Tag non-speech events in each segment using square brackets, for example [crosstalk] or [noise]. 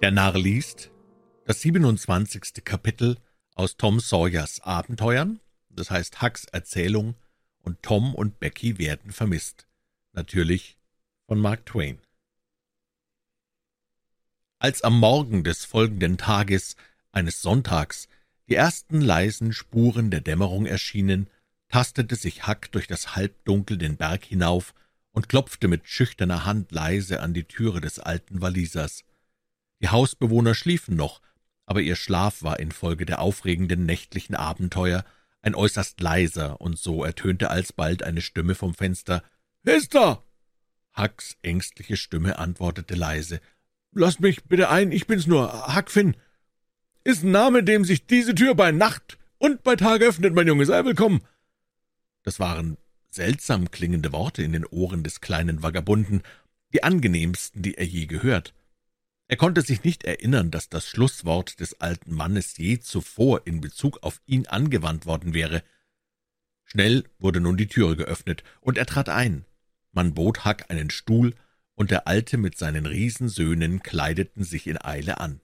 Der Narr liest das 27. Kapitel aus Tom Sawyers Abenteuern, das heißt Hucks Erzählung, und Tom und Becky werden vermisst. Natürlich von Mark Twain. Als am Morgen des folgenden Tages, eines Sonntags, die ersten leisen Spuren der Dämmerung erschienen, tastete sich Huck durch das Halbdunkel den Berg hinauf und klopfte mit schüchterner Hand leise an die Türe des alten Walisers. Die Hausbewohner schliefen noch, aber ihr Schlaf war infolge der aufregenden nächtlichen Abenteuer ein äußerst leiser, und so ertönte alsbald eine Stimme vom Fenster. »Wer ist da?« Hucks ängstliche Stimme antwortete leise. »Lasst mich bitte ein, ich bin's nur, Huck Finn. Ist ein Name, dem sich diese Tür bei Nacht und bei Tag öffnet, mein Junge, sei willkommen.« Das waren seltsam klingende Worte in den Ohren des kleinen Vagabunden, die angenehmsten, die er je gehört. Er konnte sich nicht erinnern, dass das Schlusswort des alten Mannes je zuvor in Bezug auf ihn angewandt worden wäre. Schnell wurde nun die Türe geöffnet, und er trat ein. Man bot Huck einen Stuhl, und der Alte mit seinen Riesensöhnen kleideten sich in Eile an.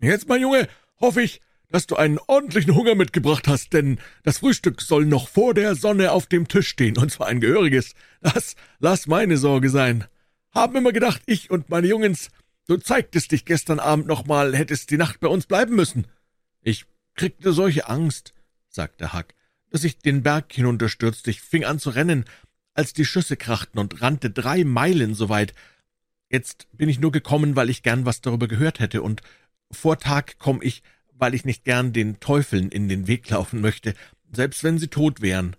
»Jetzt, mein Junge, hoffe ich, dass du einen ordentlichen Hunger mitgebracht hast, denn das Frühstück soll noch vor der Sonne auf dem Tisch stehen, und zwar ein gehöriges. Das lass meine Sorge sein. Haben immer gedacht, ich und meine Jungens Du zeigtest dich gestern Abend noch mal, hättest die Nacht bei uns bleiben müssen. Ich kriegte solche Angst, sagte Huck, dass ich den Berg hinunterstürzte. Ich fing an zu rennen, als die Schüsse krachten und rannte drei Meilen so weit. Jetzt bin ich nur gekommen, weil ich gern was darüber gehört hätte, und vor Tag komm ich, weil ich nicht gern den Teufeln in den Weg laufen möchte, selbst wenn sie tot wären.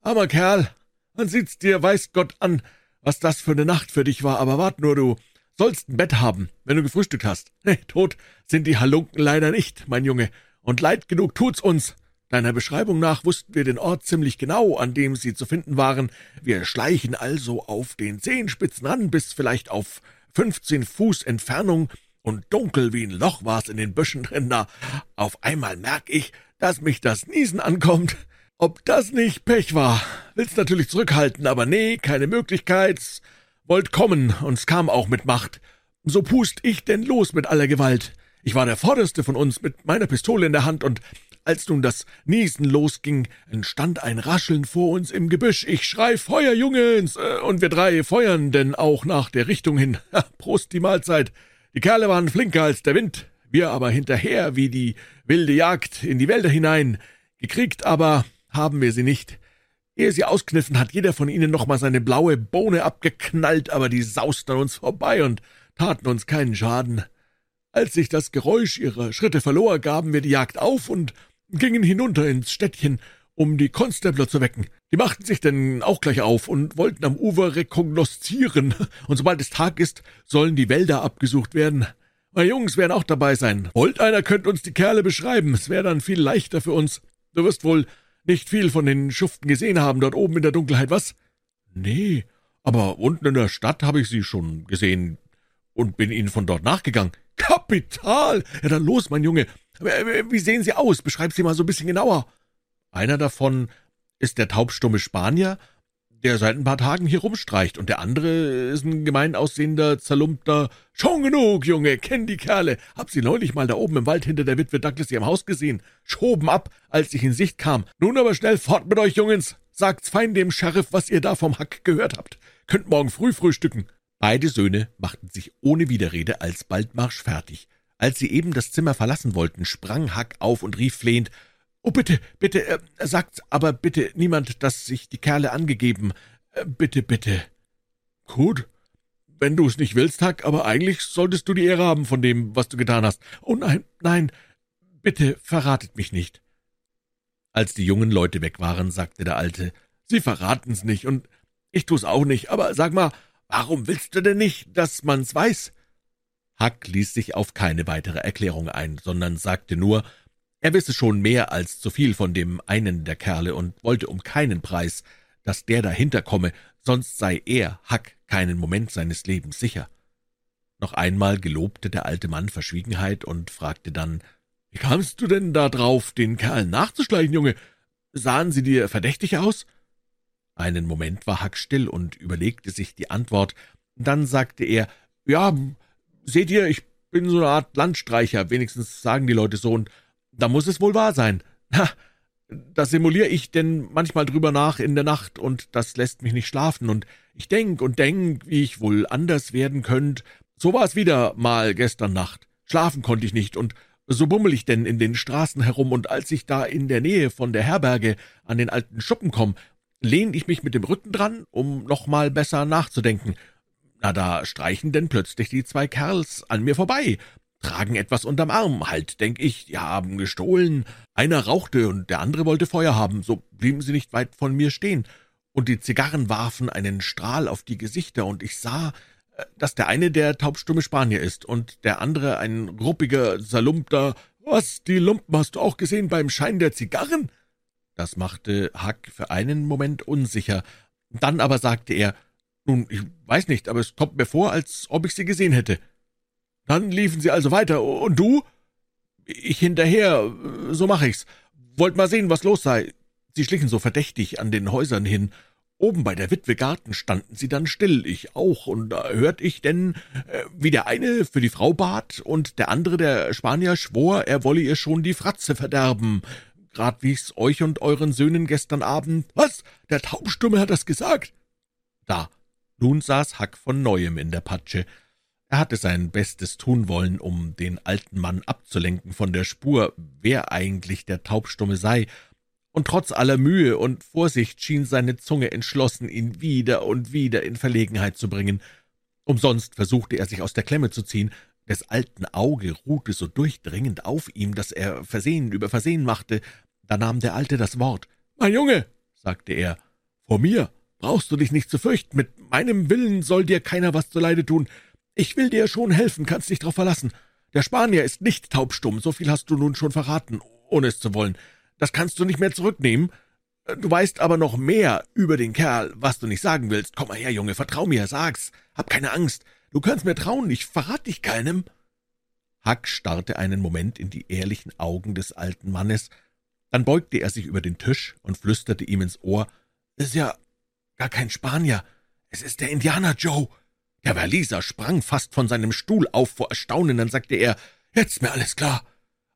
Armer Kerl, man sieht's dir, weiß Gott an, was das für eine Nacht für dich war, aber wart nur, du, sollst ein Bett haben, wenn du gefrühstückt hast. [laughs] Nee, tot sind die Halunken leider nicht, mein Junge, und leid genug tut's uns. Deiner Beschreibung nach wussten wir den Ort ziemlich genau, an dem sie zu finden waren. Wir schleichen also auf den Zehenspitzen an, bis vielleicht auf fünfzehn Fuß Entfernung, und dunkel wie ein Loch war's in den Büschen drin, da auf einmal merk ich, dass mich das Niesen ankommt. Ob das nicht Pech war? Willst natürlich zurückhalten, aber nee, keine Möglichkeit. Wollt kommen, und's kam auch mit Macht. So pust ich denn los mit aller Gewalt. Ich war der Vorderste von uns mit meiner Pistole in der Hand, und als nun das Niesen losging, entstand ein Rascheln vor uns im Gebüsch. Ich schrei Feuer, Jungens, und wir drei feuern denn auch nach der Richtung hin. [laughs] Prost die Mahlzeit. Die Kerle waren flinker als der Wind, wir aber hinterher wie die wilde Jagd in die Wälder hinein. Gekriegt aber haben wir sie nicht. Ehe sie auskniffen, hat jeder von ihnen noch mal seine blaue Bohne abgeknallt, aber die sausten uns vorbei und taten uns keinen Schaden. Als sich das Geräusch ihrer Schritte verlor, gaben wir die Jagd auf und gingen hinunter ins Städtchen, um die Konstabler zu wecken. Die machten sich denn auch gleich auf und wollten am Ufer rekognoszieren, und sobald es Tag ist, sollen die Wälder abgesucht werden. Meine Jungs werden auch dabei sein. Wollt einer, könnt uns die Kerle beschreiben, es wäre dann viel leichter für uns. Du wirst wohl nicht viel von den Schuften gesehen haben dort oben in der Dunkelheit, was? Nee, aber unten in der Stadt habe ich sie schon gesehen und bin ihnen von dort nachgegangen. Kapital! Ja, dann los, mein Junge. Wie sehen sie aus? Beschreib sie mal so ein bisschen genauer. Einer davon ist der taubstumme Spanier, der seit ein paar Tagen hier rumstreicht, und der andere ist ein gemein aussehender, zerlumpter »Schon genug, Junge, kenn die Kerle. Hab sie neulich mal da oben im Wald hinter der Witwe Douglas ihrem Haus gesehen. Schoben ab, als ich in Sicht kam. Nun aber schnell fort mit euch, Jungens. Sagt's fein dem Sheriff, was ihr da vom Hack gehört habt. Könnt morgen früh frühstücken.« Beide Söhne machten sich ohne Widerrede alsbald marschfertig. Als sie eben das Zimmer verlassen wollten, sprang Hack auf und rief flehend, »Oh, bitte, bitte, äh, sagt aber bitte niemand, dass sich die Kerle angegeben. Äh, bitte, bitte.« »Gut, wenn du es nicht willst, Hack, aber eigentlich solltest du die Ehre haben von dem, was du getan hast. Oh nein, nein, bitte verratet mich nicht.« Als die jungen Leute weg waren, sagte der Alte, »Sie verraten's nicht, und ich tu's auch nicht, aber sag mal, warum willst du denn nicht, dass man's weiß?« Hack ließ sich auf keine weitere Erklärung ein, sondern sagte nur, er wisse schon mehr als zu viel von dem einen der Kerle und wollte um keinen Preis, dass der dahinter komme, sonst sei er, Hack, keinen Moment seines Lebens sicher. Noch einmal gelobte der alte Mann Verschwiegenheit und fragte dann, »Wie kamst du denn da drauf, den Kerl nachzuschleichen, Junge? Sahen sie dir verdächtig aus?« Einen Moment war Hack still und überlegte sich die Antwort. Dann sagte er, »Ja, seht ihr, ich bin so eine Art Landstreicher, wenigstens sagen die Leute so, und da muss es wohl wahr sein. Ha, da simuliere ich denn manchmal drüber nach in der Nacht, und das lässt mich nicht schlafen, und ich denk und denk, wie ich wohl anders werden könnt. So war es wieder mal gestern Nacht. Schlafen konnte ich nicht, und so bummel ich denn in den Straßen herum, und als ich da in der Nähe von der Herberge an den alten Schuppen komm, lehn ich mich mit dem Rücken dran, um noch mal besser nachzudenken. Na, da streichen denn plötzlich die zwei Kerls an mir vorbei, tragen etwas unterm Arm, halt, denk ich, die haben gestohlen. Einer rauchte und der andere wollte Feuer haben, so blieben sie nicht weit von mir stehen. Und die Zigarren warfen einen Strahl auf die Gesichter, und ich sah, äh, dass der eine der taubstumme Spanier ist und der andere ein ruppiger, salumpter. Was, die Lumpen hast du auch gesehen beim Schein der Zigarren? Das machte Huck für einen Moment unsicher. Dann aber sagte er, nun, ich weiß nicht, aber es kommt mir vor, als ob ich sie gesehen hätte. Dann liefen sie also weiter. Und du? Ich hinterher, so mach ich's. Wollt mal sehen, was los sei. Sie schlichen so verdächtig an den Häusern hin. Oben bei der Witwe Garten standen sie dann still, ich auch, und da hört ich denn, äh, wie der eine für die Frau bat und der andere, der Spanier, schwor, er wolle ihr schon die Fratze verderben. Grad wie ich's euch und euren Söhnen gestern Abend. Was? Der Taubstumme hat das gesagt? Da. Nun saß Hack von neuem in der Patsche. Er hatte sein Bestes tun wollen, um den alten Mann abzulenken von der Spur, wer eigentlich der Taubstumme sei, und trotz aller Mühe und Vorsicht schien seine Zunge entschlossen, ihn wieder und wieder in Verlegenheit zu bringen. Umsonst versuchte er sich aus der Klemme zu ziehen, des alten Auge ruhte so durchdringend auf ihm, dass er Versehen über Versehen machte. Da nahm der Alte das Wort. »Mein Junge«, sagte er, »vor mir brauchst du dich nicht zu fürchten, mit meinem Willen soll dir keiner was zuleide tun. Ich will dir schon helfen, kannst dich drauf verlassen. Der Spanier ist nicht taubstumm, so viel hast du nun schon verraten, ohne es zu wollen. Das kannst du nicht mehr zurücknehmen. Du weißt aber noch mehr über den Kerl, was du nicht sagen willst. Komm mal her, Junge, vertrau mir, sag's. Hab keine Angst. Du kannst mir trauen, ich verrat dich keinem. Huck starrte einen Moment in die ehrlichen Augen des alten Mannes, dann beugte er sich über den Tisch und flüsterte ihm ins Ohr, »Ist ja gar kein Spanier, es ist der Indianer Joe.« Der Waliser sprang fast von seinem Stuhl auf vor Erstaunen, dann sagte er, »Jetzt mir alles klar.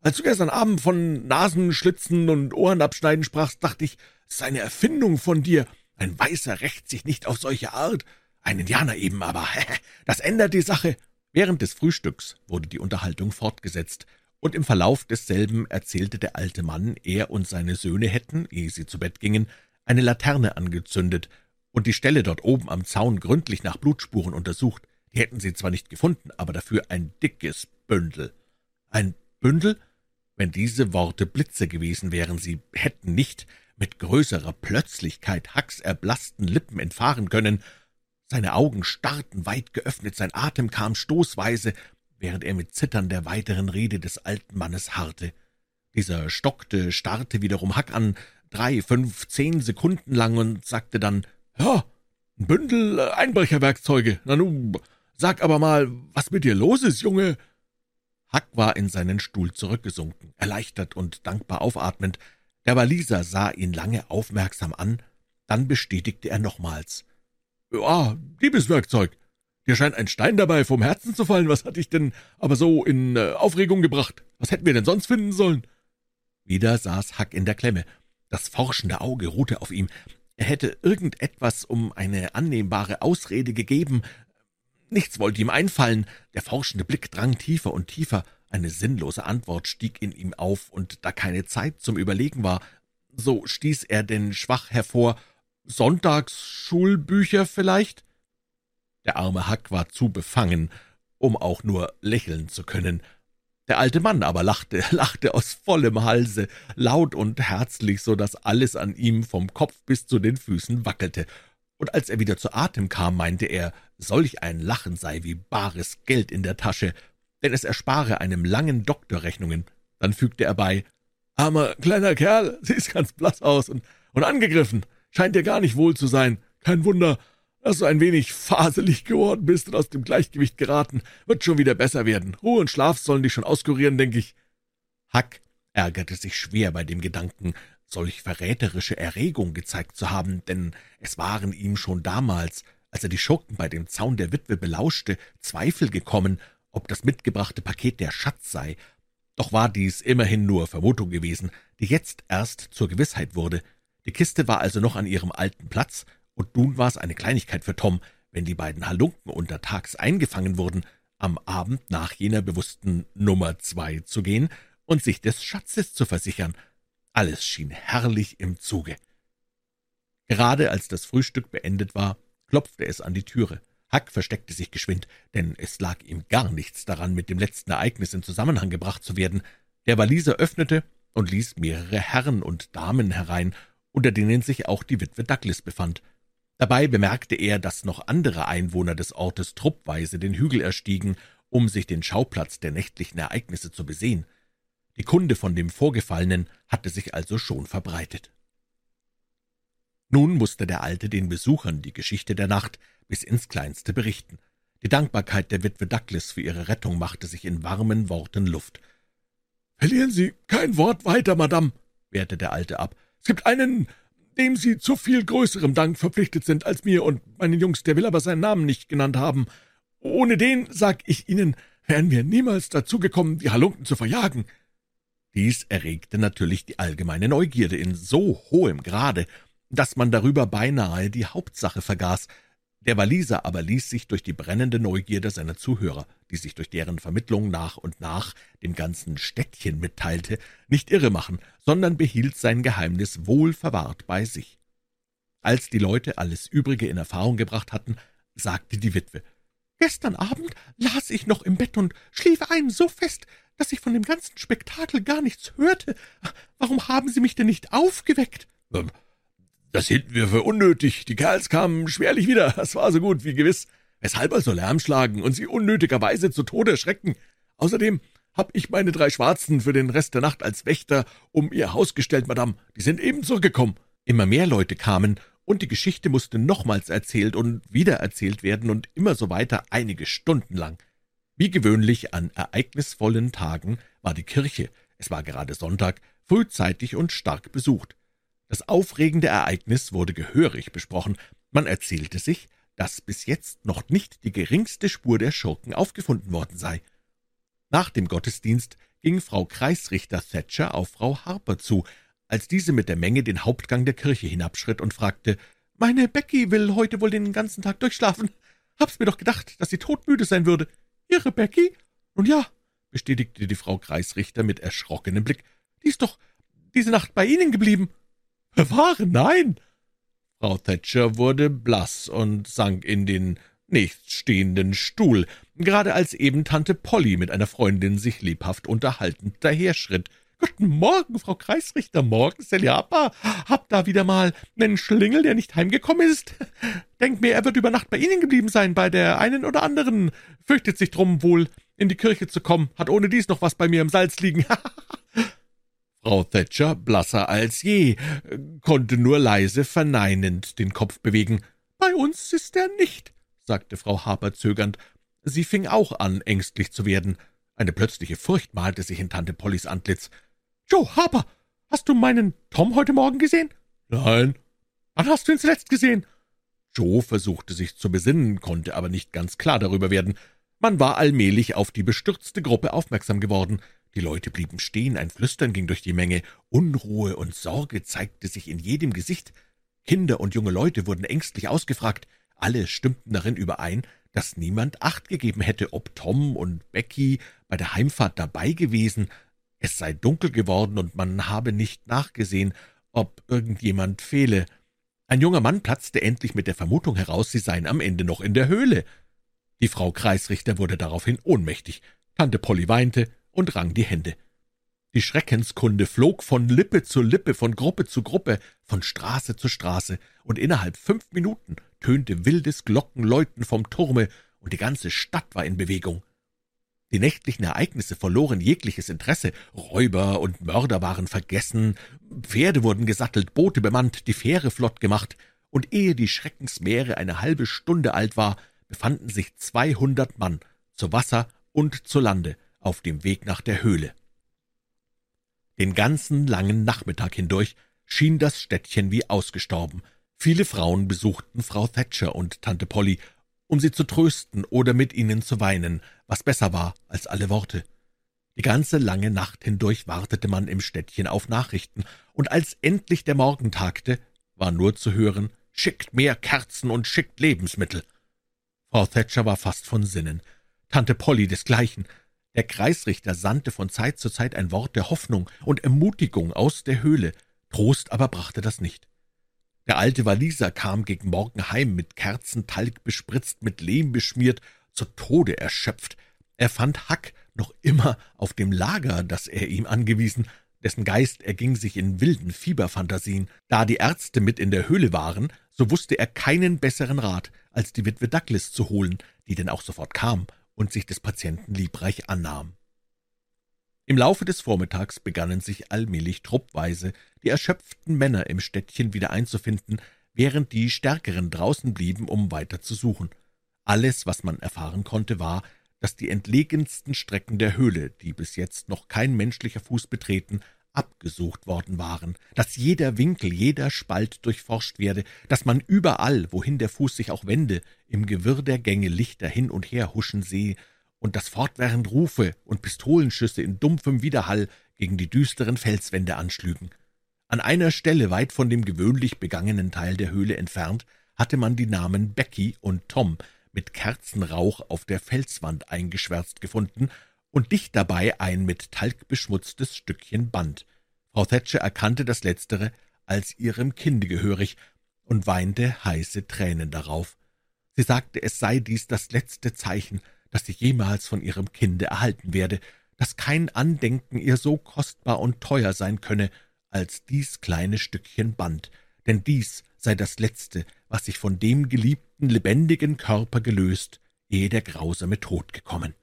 Als du gestern Abend von Nasenschlitzen und Ohrenabschneiden sprachst, dachte ich, es sei eine Erfindung von dir. Ein Weißer rächt sich nicht auf solche Art. Ein Indianer eben, aber [laughs] das ändert die Sache.« Während des Frühstücks wurde die Unterhaltung fortgesetzt, und im Verlauf desselben erzählte der alte Mann, er und seine Söhne hätten, ehe sie zu Bett gingen, eine Laterne angezündet und die Stelle dort oben am Zaun gründlich nach Blutspuren untersucht. Die hätten sie zwar nicht gefunden, aber dafür ein dickes Bündel. Ein Bündel? Wenn diese Worte Blitze gewesen wären, sie hätten nicht mit größerer Plötzlichkeit Hacks erblassten Lippen entfahren können. Seine Augen starrten weit geöffnet, sein Atem kam stoßweise, während er mit Zittern der weiteren Rede des alten Mannes harrte. Dieser stockte, starrte wiederum Hack an, drei, fünf, zehn Sekunden lang und sagte dann, »Ja, ein Bündel äh, Einbrecherwerkzeuge. Na nu, sag aber mal, was mit dir los ist, Junge?« Huck war in seinen Stuhl zurückgesunken, erleichtert und dankbar aufatmend. Der Waliser sah ihn lange aufmerksam an, dann bestätigte er nochmals. »Ja, Diebeswerkzeug. Dir scheint ein Stein dabei vom Herzen zu fallen. Was hat dich denn aber so in äh, Aufregung gebracht? Was hätten wir denn sonst finden sollen?« Wieder saß Huck in der Klemme. Das forschende Auge ruhte auf ihm. Er hätte irgendetwas um eine annehmbare Ausrede gegeben. Nichts wollte ihm einfallen. Der forschende Blick drang tiefer und tiefer. Eine sinnlose Antwort stieg in ihm auf, und da keine Zeit zum Überlegen war, so stieß er denn schwach hervor, Sonntagsschulbücher vielleicht? Der arme Hack war zu befangen, um auch nur lächeln zu können. Der alte Mann aber lachte, [laughs] lachte aus vollem Halse, laut und herzlich, so dass alles an ihm vom Kopf bis zu den Füßen wackelte. Und als er wieder zu Atem kam, meinte er, solch ein Lachen sei wie bares Geld in der Tasche, denn es erspare einem langen Doktor Rechnungen. Dann fügte er bei, »Armer kleiner Kerl, [laughs] siehst ganz blass aus und, und angegriffen, scheint dir gar nicht wohl zu sein. Kein Wunder, dass du ein wenig faselig geworden bist und aus dem Gleichgewicht geraten, wird schon wieder besser werden. Ruhe und Schlaf sollen dich schon auskurieren, denke ich. Hack ärgerte sich schwer bei dem Gedanken, solch verräterische Erregung gezeigt zu haben, denn es waren ihm schon damals, als er die Schurken bei dem Zaun der Witwe belauschte, Zweifel gekommen, ob das mitgebrachte Paket der Schatz sei. Doch war dies immerhin nur Vermutung gewesen, die jetzt erst zur Gewissheit wurde. Die Kiste war also noch an ihrem alten Platz, und nun war es eine Kleinigkeit für Tom, wenn die beiden Halunken untertags eingefangen wurden, am Abend nach jener bewussten Nummer zwei zu gehen und sich des Schatzes zu versichern. Alles schien herrlich im Zuge. Gerade als das Frühstück beendet war, klopfte es an die Türe. Huck versteckte sich geschwind, denn es lag ihm gar nichts daran, mit dem letzten Ereignis in Zusammenhang gebracht zu werden. Der Waliser öffnete und ließ mehrere Herren und Damen herein, unter denen sich auch die Witwe Douglas befand. Dabei bemerkte er, dass noch andere Einwohner des Ortes truppweise den Hügel erstiegen, um sich den Schauplatz der nächtlichen Ereignisse zu besehen. Die Kunde von dem Vorgefallenen hatte sich also schon verbreitet. Nun musste der Alte den Besuchern die Geschichte der Nacht bis ins Kleinste berichten. Die Dankbarkeit der Witwe Douglas für ihre Rettung machte sich in warmen Worten Luft. »Verlieren Sie kein Wort weiter, Madame«, wehrte der Alte ab. »Es gibt einen dem Sie zu viel größerem Dank verpflichtet sind als mir und meinen Jungs, der will aber seinen Namen nicht genannt haben. Ohne den, sag ich Ihnen, wären wir niemals dazu gekommen, die Halunken zu verjagen.« Dies erregte natürlich die allgemeine Neugierde in so hohem Grade, dass man darüber beinahe die Hauptsache vergaß, der Waliser aber ließ sich durch die brennende Neugierde seiner Zuhörer, die sich durch deren Vermittlung nach und nach dem ganzen Städtchen mitteilte, nicht irre machen, sondern behielt sein Geheimnis wohl verwahrt bei sich. Als die Leute alles Übrige in Erfahrung gebracht hatten, sagte die Witwe, »Gestern Abend las ich noch im Bett und schlief ein so fest, dass ich von dem ganzen Spektakel gar nichts hörte. Warum haben Sie mich denn nicht aufgeweckt?« ähm, das hielten wir für unnötig. Die Kerls kamen schwerlich wieder. Das war so gut wie gewiss. Weshalb also Lärm schlagen und sie unnötigerweise zu Tode erschrecken? Außerdem hab ich meine drei Schwarzen für den Rest der Nacht als Wächter um ihr Haus gestellt, Madame. Die sind eben zurückgekommen. Immer mehr Leute kamen, und die Geschichte musste nochmals erzählt und wiedererzählt werden und immer so weiter einige Stunden lang. Wie gewöhnlich an ereignisvollen Tagen war die Kirche, es war gerade Sonntag, frühzeitig und stark besucht. Das aufregende Ereignis wurde gehörig besprochen. Man erzählte sich, dass bis jetzt noch nicht die geringste Spur der Schurken aufgefunden worden sei. Nach dem Gottesdienst ging Frau Kreisrichter Thatcher auf Frau Harper zu, als diese mit der Menge den Hauptgang der Kirche hinabschritt und fragte, »Meine Becky will heute wohl den ganzen Tag durchschlafen. Hab's mir doch gedacht, dass sie todmüde sein würde. Ihre Becky? Nun ja«, bestätigte die Frau Kreisrichter mit erschrockenem Blick, »die ist doch diese Nacht bei Ihnen geblieben.« »Bewahre, nein!« Frau Thatcher wurde blass und sank in den nächststehenden Stuhl, gerade als eben Tante Polly mit einer Freundin sich lebhaft unterhaltend daherschritt. »Guten Morgen, Frau Kreisrichter, morgen, Seliapa. Hab da wieder mal nen Schlingel, der nicht heimgekommen ist. Denk mir, er wird über Nacht bei Ihnen geblieben sein, bei der einen oder anderen. Fürchtet sich drum wohl, in die Kirche zu kommen, hat ohne dies noch was bei mir im Salz liegen. [laughs] Frau Thatcher, blasser als je, konnte nur leise verneinend den Kopf bewegen. »Bei uns ist er nicht«, sagte Frau Harper zögernd. Sie fing auch an, ängstlich zu werden. Eine plötzliche Furcht malte sich in Tante Pollys Antlitz. »Joe Harper, hast du meinen Tom heute Morgen gesehen?« »Nein.« »Wann hast du ihn zuletzt gesehen?« Joe versuchte sich zu besinnen, konnte aber nicht ganz klar darüber werden. Man war allmählich auf die bestürzte Gruppe aufmerksam geworden. Die Leute blieben stehen, ein Flüstern ging durch die Menge, Unruhe und Sorge zeigte sich in jedem Gesicht. Kinder und junge Leute wurden ängstlich ausgefragt, alle stimmten darin überein, dass niemand Acht gegeben hätte, ob Tom und Becky bei der Heimfahrt dabei gewesen, es sei dunkel geworden und man habe nicht nachgesehen, ob irgendjemand fehle. Ein junger Mann platzte endlich mit der Vermutung heraus, sie seien am Ende noch in der Höhle. Die Frau Kreisrichter wurde daraufhin ohnmächtig, Tante Polly weinte, und rang die Hände. Die Schreckenskunde flog von Lippe zu Lippe, von Gruppe zu Gruppe, von Straße zu Straße, und innerhalb fünf Minuten tönte wildes Glockenläuten vom Turme, und die ganze Stadt war in Bewegung. Die nächtlichen Ereignisse verloren jegliches Interesse, Räuber und Mörder waren vergessen, Pferde wurden gesattelt, Boote bemannt, die Fähre flott gemacht, und ehe die Schreckensmeere eine halbe Stunde alt war, befanden sich zweihundert Mann zu Wasser und zu Lande auf dem Weg nach der Höhle. Den ganzen langen Nachmittag hindurch schien das Städtchen wie ausgestorben. Viele Frauen besuchten Frau Thatcher und Tante Polly, um sie zu trösten oder mit ihnen zu weinen. was besser war als alle Worte. Die ganze lange Nacht hindurch wartete man im Städtchen auf Nachrichten, und als endlich der Morgen tagte, war nur zu hören, schickt mehr Kerzen und schickt Lebensmittel. Frau Thatcher war fast von Sinnen, Tante Polly desgleichen. Der Kreisrichter sandte von Zeit zu Zeit ein Wort der Hoffnung und Ermutigung aus der Höhle, Trost aber brachte das nicht. Der alte Waliser kam gegen Morgen heim, mit Kerzentalg bespritzt, mit Lehm beschmiert, zu Tode erschöpft. Er fand Hack noch immer auf dem Lager, das er ihm angewiesen, dessen Geist erging sich in wilden Fieberphantasien. Da die Ärzte mit in der Höhle waren, so wusste er keinen besseren Rat, als die Witwe Douglas zu holen, die denn auch sofort kam und sich des Patienten liebreich annahm. Im Laufe des Vormittags begannen sich allmählich truppweise die erschöpften Männer im Städtchen wieder einzufinden, während die Stärkeren draußen blieben, um weiter zu suchen. Alles, was man erfahren konnte, war, dass die entlegensten Strecken der Höhle, die bis jetzt noch kein menschlicher Fuß betreten, abgesucht worden waren, dass jeder Winkel, jeder Spalt durchforscht werde, dass man überall, wohin der Fuß sich auch wende, im Gewirr der Gänge Lichter hin und her huschen sehe und dass fortwährend Rufe und Pistolenschüsse in dumpfem Widerhall gegen die düsteren Felswände anschlügen. An einer Stelle weit von dem gewöhnlich begangenen Teil der Höhle entfernt hatte man die Namen Becky und Tom mit Kerzenrauch auf der Felswand eingeschwärzt gefunden und dicht dabei ein mit Talg beschmutztes Stückchen Band. Frau Thatcher erkannte das Letztere als ihrem Kinde gehörig und weinte heiße Tränen darauf. Sie sagte, es sei dies das letzte Zeichen, das sie jemals von ihrem Kinde erhalten werde, dass kein Andenken ihr so kostbar und teuer sein könne als dies kleine Stückchen Band, denn dies sei das letzte, was sich von dem geliebten lebendigen Körper gelöst, ehe der grausame Tod gekommen.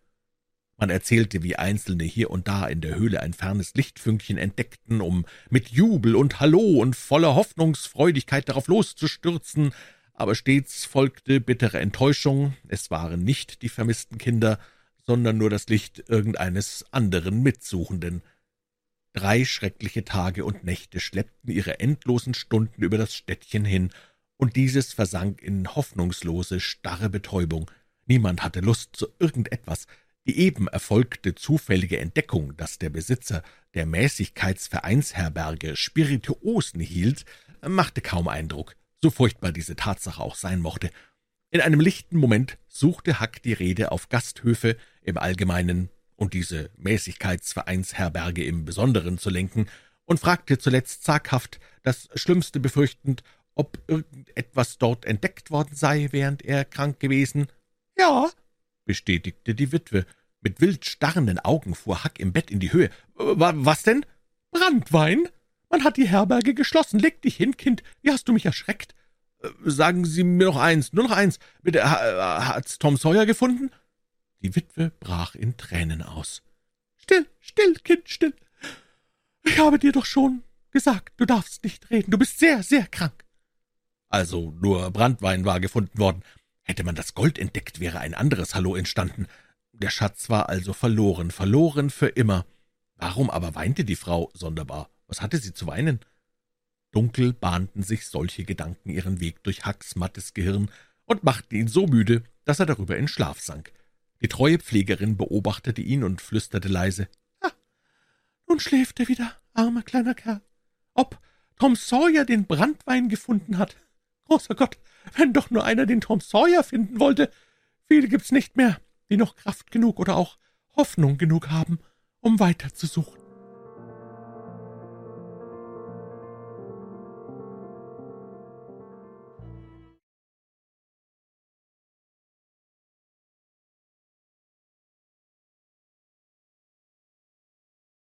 Man erzählte, wie Einzelne hier und da in der Höhle ein fernes Lichtfünkchen entdeckten, um mit Jubel und Hallo und voller Hoffnungsfreudigkeit darauf loszustürzen, aber stets folgte bittere Enttäuschung, es waren nicht die vermissten Kinder, sondern nur das Licht irgendeines anderen Mitsuchenden. Drei schreckliche Tage und Nächte schleppten ihre endlosen Stunden über das Städtchen hin, und dieses versank in hoffnungslose, starre Betäubung. Niemand hatte Lust zu irgendetwas, die eben erfolgte zufällige Entdeckung, dass der Besitzer der Mäßigkeitsvereinsherberge Spirituosen hielt, machte kaum Eindruck, so furchtbar diese Tatsache auch sein mochte. In einem lichten Moment suchte Hack die Rede auf Gasthöfe im Allgemeinen und diese Mäßigkeitsvereinsherberge im Besonderen zu lenken und fragte zuletzt zaghaft, das Schlimmste befürchtend, ob irgendetwas dort entdeckt worden sei, während er krank gewesen. Ja, bestätigte die Witwe. Mit wild starrenden Augen fuhr Hack im Bett in die Höhe. »Was denn?« »Brandwein. Man hat die Herberge geschlossen. Leg dich hin, Kind. Wie hast du mich erschreckt?« äh, »Sagen Sie mir noch eins, nur noch eins. Bitte, hat's Tom Sawyer gefunden?« Die Witwe brach in Tränen aus. »Still, still, Kind, still. Ich habe dir doch schon gesagt, du darfst nicht reden. Du bist sehr, sehr krank.« Also nur Brandwein war gefunden worden. Hätte man das Gold entdeckt, wäre ein anderes Hallo entstanden. Der Schatz war also verloren, verloren für immer. Warum aber weinte die Frau sonderbar? Was hatte sie zu weinen? Dunkel bahnten sich solche Gedanken ihren Weg durch Hacks mattes Gehirn und machten ihn so müde, dass er darüber in Schlaf sank. Die treue Pflegerin beobachtete ihn und flüsterte leise, »Ah, nun schläft er wieder, armer kleiner Kerl. Ob Tom Sawyer den Brandwein gefunden hat? Großer Gott, wenn doch nur einer den Tom Sawyer finden wollte. Viele gibt's nicht mehr, die noch Kraft genug oder auch Hoffnung genug haben, um weiterzusuchen.